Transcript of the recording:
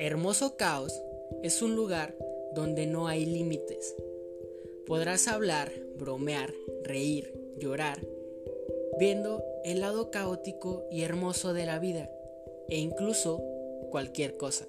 Hermoso Caos es un lugar donde no hay límites. Podrás hablar, bromear, reír, llorar, viendo el lado caótico y hermoso de la vida e incluso cualquier cosa.